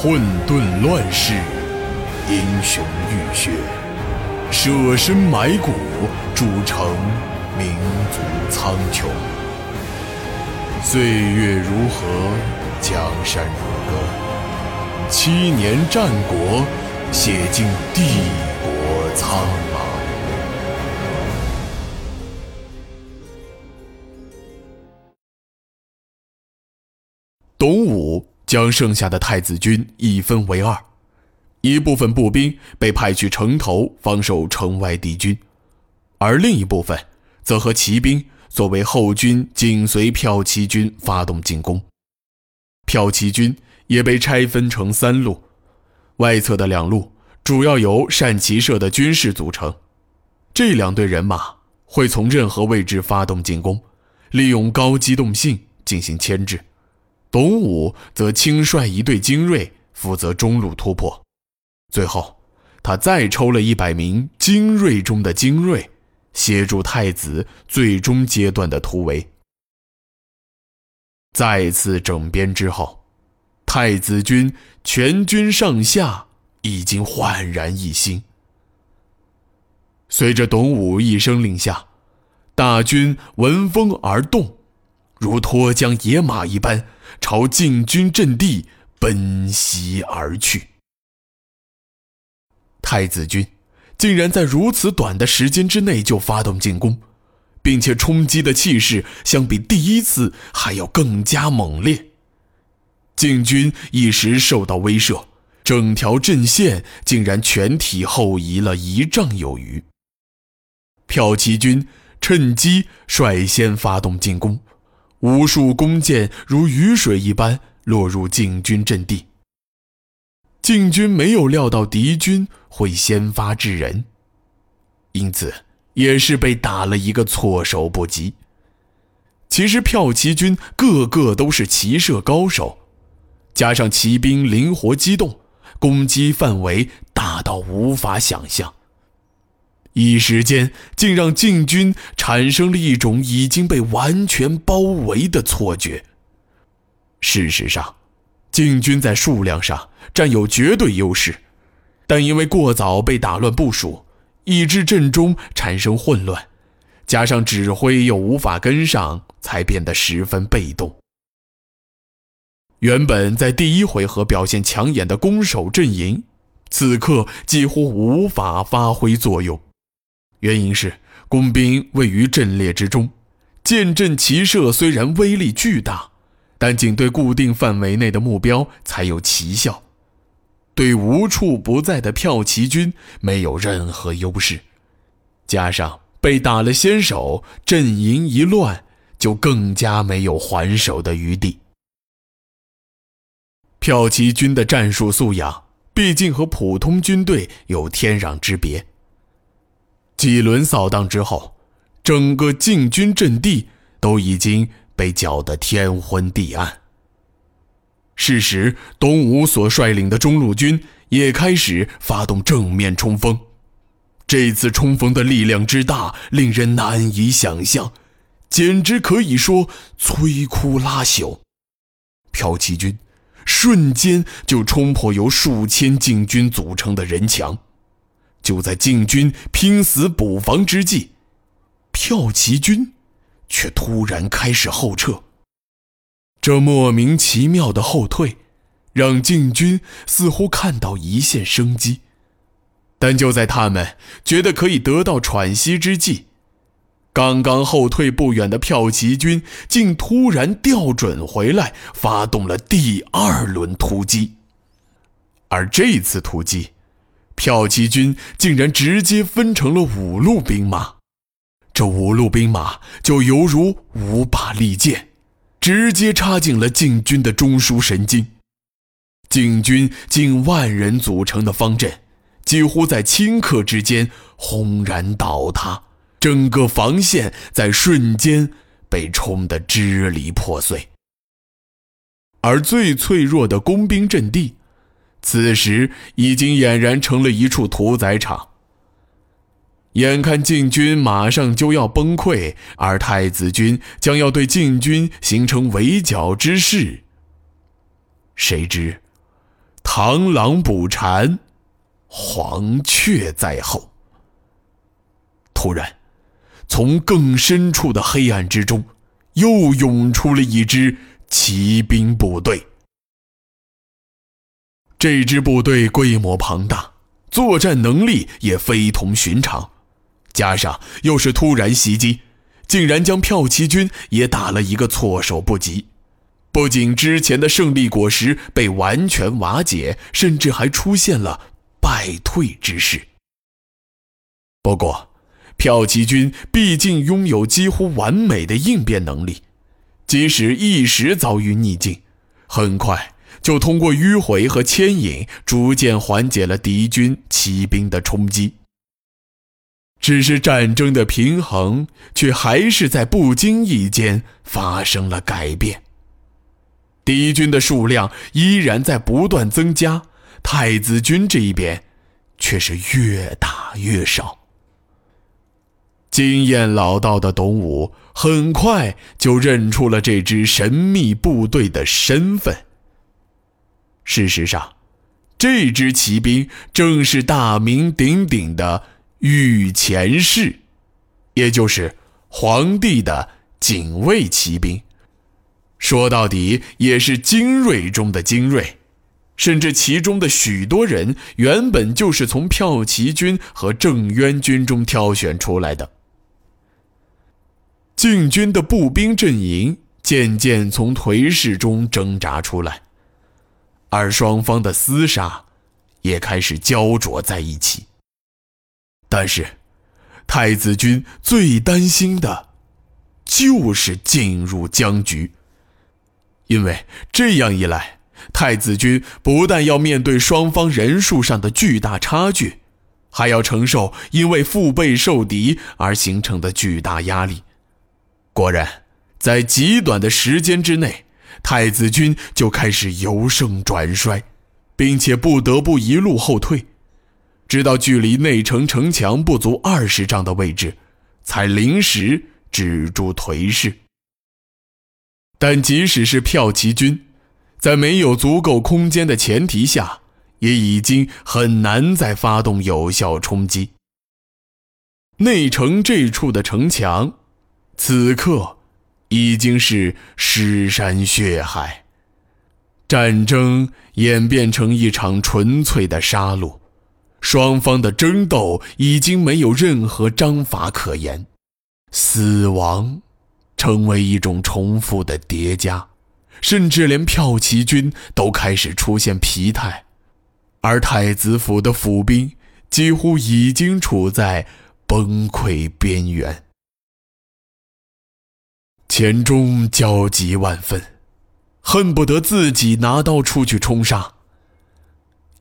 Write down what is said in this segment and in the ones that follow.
混沌乱世，英雄浴血，舍身埋骨，铸成民族苍穹。岁月如河，江山如歌，七年战国，写尽帝国苍茫。董武将剩下的太子军一分为二，一部分步兵被派去城头防守城外敌军，而另一部分则和骑兵作为后军紧随骠骑军发动进攻。骠骑军也被拆分成三路，外侧的两路主要由单骑射的军士组成，这两队人马会从任何位置发动进攻，利用高机动性进行牵制。董武则亲率一队精锐负责中路突破，最后，他再抽了一百名精锐中的精锐，协助太子最终阶段的突围。再次整编之后，太子军全军上下已经焕然一新。随着董武一声令下，大军闻风而动。如脱缰野马一般，朝晋军阵地奔袭而去。太子军竟然在如此短的时间之内就发动进攻，并且冲击的气势相比第一次还要更加猛烈。晋军一时受到威慑，整条阵线竟然全体后移了一丈有余。骠骑军趁机率先发动进攻。无数弓箭如雨水一般落入晋军阵地。晋军没有料到敌军会先发制人，因此也是被打了一个措手不及。其实骠骑军个个都是骑射高手，加上骑兵灵活机动，攻击范围大到无法想象。一时间，竟让晋军产生了一种已经被完全包围的错觉。事实上，晋军在数量上占有绝对优势，但因为过早被打乱部署，以致阵中产生混乱，加上指挥又无法跟上，才变得十分被动。原本在第一回合表现抢眼的攻守阵营，此刻几乎无法发挥作用。原因是工兵位于阵列之中，剑阵齐射虽然威力巨大，但仅对固定范围内的目标才有奇效，对无处不在的骠骑军没有任何优势。加上被打了先手，阵营一乱，就更加没有还手的余地。骠骑军的战术素养，毕竟和普通军队有天壤之别。几轮扫荡之后，整个晋军阵地都已经被搅得天昏地暗。是时，东吴所率领的中路军也开始发动正面冲锋。这次冲锋的力量之大，令人难以想象，简直可以说摧枯拉朽。骠骑军瞬间就冲破由数千晋军组成的人墙。就在晋军拼死补防之际，骠骑军却突然开始后撤。这莫名其妙的后退，让晋军似乎看到一线生机。但就在他们觉得可以得到喘息之际，刚刚后退不远的骠骑军竟突然调准回来，发动了第二轮突击。而这次突击。骠骑军竟然直接分成了五路兵马，这五路兵马就犹如五把利剑，直接插进了晋军的中枢神经。晋军近万人组成的方阵，几乎在顷刻之间轰然倒塌，整个防线在瞬间被冲得支离破碎。而最脆弱的工兵阵地。此时已经俨然成了一处屠宰场。眼看晋军马上就要崩溃，而太子军将要对晋军形成围剿之势，谁知螳螂捕蝉，黄雀在后。突然，从更深处的黑暗之中，又涌出了一支骑兵部队。这支部队规模庞大，作战能力也非同寻常，加上又是突然袭击，竟然将骠骑军也打了一个措手不及。不仅之前的胜利果实被完全瓦解，甚至还出现了败退之势。不过，骠骑军毕竟拥有几乎完美的应变能力，即使一时遭遇逆境，很快。就通过迂回和牵引，逐渐缓解了敌军骑兵的冲击。只是战争的平衡，却还是在不经意间发生了改变。敌军的数量依然在不断增加，太子军这一边，却是越打越少。经验老道的董武很快就认出了这支神秘部队的身份。事实上，这支骑兵正是大名鼎鼎的御前士，也就是皇帝的警卫骑兵。说到底，也是精锐中的精锐，甚至其中的许多人原本就是从骠骑军和郑渊军中挑选出来的。晋军的步兵阵营渐渐从颓势中挣扎出来。而双方的厮杀也开始焦灼在一起。但是，太子军最担心的，就是进入僵局。因为这样一来，太子军不但要面对双方人数上的巨大差距，还要承受因为腹背受敌而形成的巨大压力。果然，在极短的时间之内。太子军就开始由盛转衰，并且不得不一路后退，直到距离内城城墙不足二十丈的位置，才临时止住颓势。但即使是骠骑军，在没有足够空间的前提下，也已经很难再发动有效冲击。内城这处的城墙，此刻。已经是尸山血海，战争演变成一场纯粹的杀戮，双方的争斗已经没有任何章法可言，死亡成为一种重复的叠加，甚至连骠骑军都开始出现疲态，而太子府的府兵几乎已经处在崩溃边缘。钱钟焦急万分，恨不得自己拿刀出去冲杀。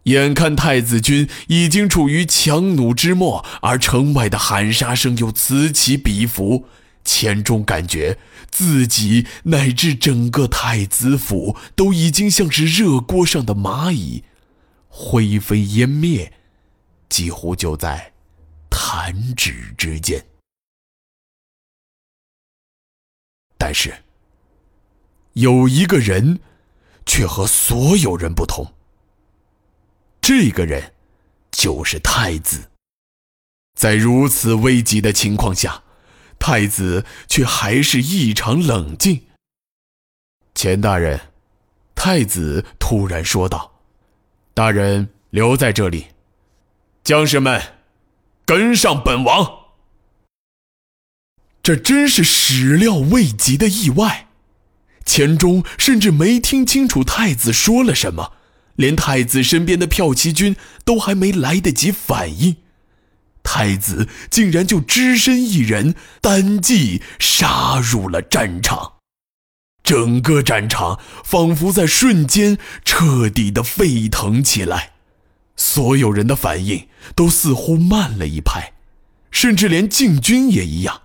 眼看太子军已经处于强弩之末，而城外的喊杀声又此起彼伏，钱钟感觉自己乃至整个太子府都已经像是热锅上的蚂蚁，灰飞烟灭，几乎就在弹指之间。但是，有一个人，却和所有人不同。这个人，就是太子。在如此危急的情况下，太子却还是异常冷静。钱大人，太子突然说道：“大人留在这里，将士们，跟上本王。”这真是始料未及的意外，钱钟甚至没听清楚太子说了什么，连太子身边的骠骑军都还没来得及反应，太子竟然就只身一人单骑杀入了战场，整个战场仿佛在瞬间彻底的沸腾起来，所有人的反应都似乎慢了一拍，甚至连禁军也一样。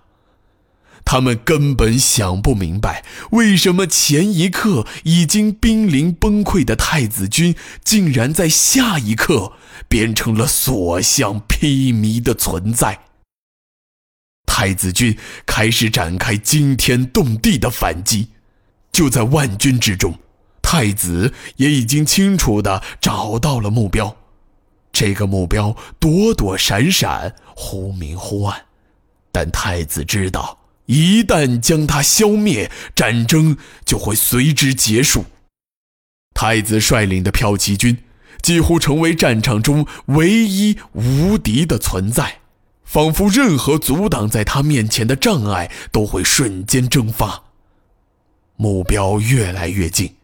他们根本想不明白，为什么前一刻已经濒临崩溃的太子军，竟然在下一刻变成了所向披靡的存在。太子军开始展开惊天动地的反击，就在万军之中，太子也已经清楚地找到了目标。这个目标躲躲闪闪，忽明忽暗，但太子知道，一旦将它消灭，战争就会随之结束。太子率领的骠骑军几乎成为战场中唯一无敌的存在，仿佛任何阻挡在他面前的障碍都会瞬间蒸发。目标越来越近。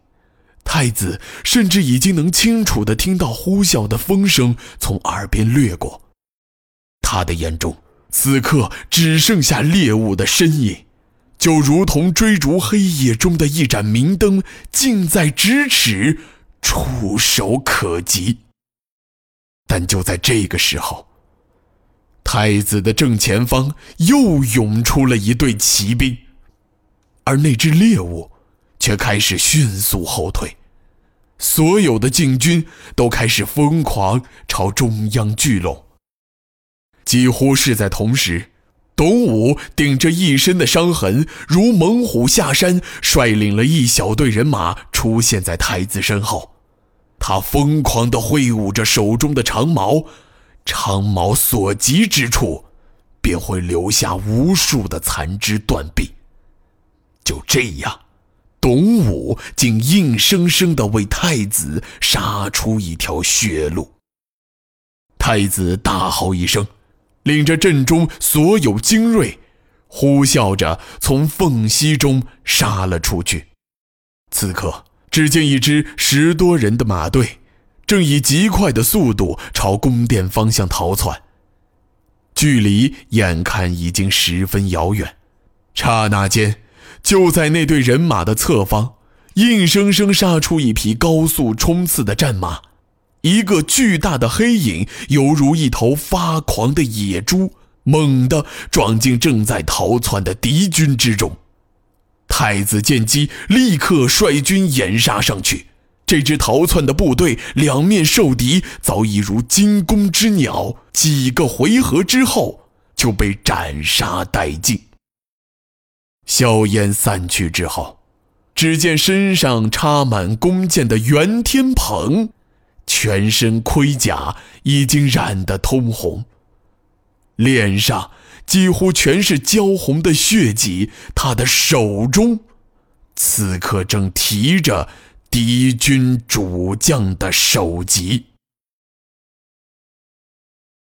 太子甚至已经能清楚地听到呼啸的风声从耳边掠过，他的眼中此刻只剩下猎物的身影，就如同追逐黑夜中的一盏明灯，近在咫尺，触手可及。但就在这个时候，太子的正前方又涌出了一队骑兵，而那只猎物却开始迅速后退。所有的禁军都开始疯狂朝中央聚拢。几乎是在同时，董武顶着一身的伤痕，如猛虎下山，率领了一小队人马出现在太子身后。他疯狂地挥舞着手中的长矛，长矛所及之处，便会留下无数的残肢断臂。就这样。董武竟硬生生地为太子杀出一条血路。太子大吼一声，领着阵中所有精锐，呼啸着从缝隙中杀了出去。此刻，只见一支十多人的马队，正以极快的速度朝宫殿方向逃窜，距离眼看已经十分遥远。刹那间。就在那队人马的侧方，硬生生杀出一匹高速冲刺的战马，一个巨大的黑影犹如一头发狂的野猪，猛地撞进正在逃窜的敌军之中。太子见机，立刻率军掩杀上去。这支逃窜的部队两面受敌，早已如惊弓之鸟，几个回合之后就被斩杀殆尽。硝烟散去之后，只见身上插满弓箭的袁天鹏，全身盔甲已经染得通红，脸上几乎全是焦红的血迹。他的手中，此刻正提着敌军主将的首级。